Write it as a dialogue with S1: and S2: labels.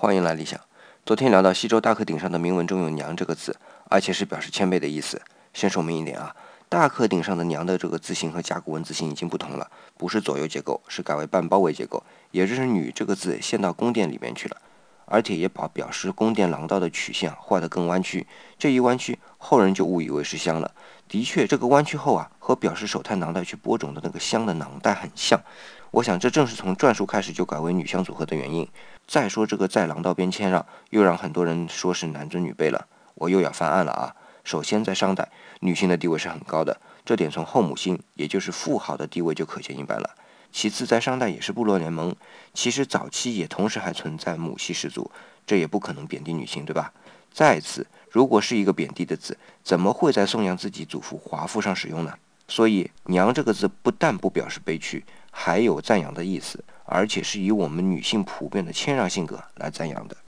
S1: 欢迎来理想。昨天聊到西周大克鼎上的铭文中有“娘”这个字，而且是表示谦卑的意思。先说明一点啊，大克鼎上的“娘”的这个字形和甲骨文字形已经不同了，不是左右结构，是改为半包围结构，也就是“女”这个字陷到宫殿里面去了，而且也把表示宫殿廊道的曲线画得更弯曲。这一弯曲，后人就误以为是香了。的确，这个弯曲后啊，和表示手太囊袋去播种的那个香的囊袋很像。我想，这正是从篆书开始就改为女香组合的原因。再说这个在廊道边谦让，又让很多人说是男尊女卑了。我又要翻案了啊！首先，在商代，女性的地位是很高的，这点从后母星，也就是富豪的地位就可见一斑了。其次，在商代也是部落联盟，其实早期也同时还存在母系氏族，这也不可能贬低女性，对吧？再次，如果是一个贬低的字，怎么会在颂扬自己祖父华父上使用呢？所以，娘这个字不但不表示悲屈。还有赞扬的意思，而且是以我们女性普遍的谦让性格来赞扬的。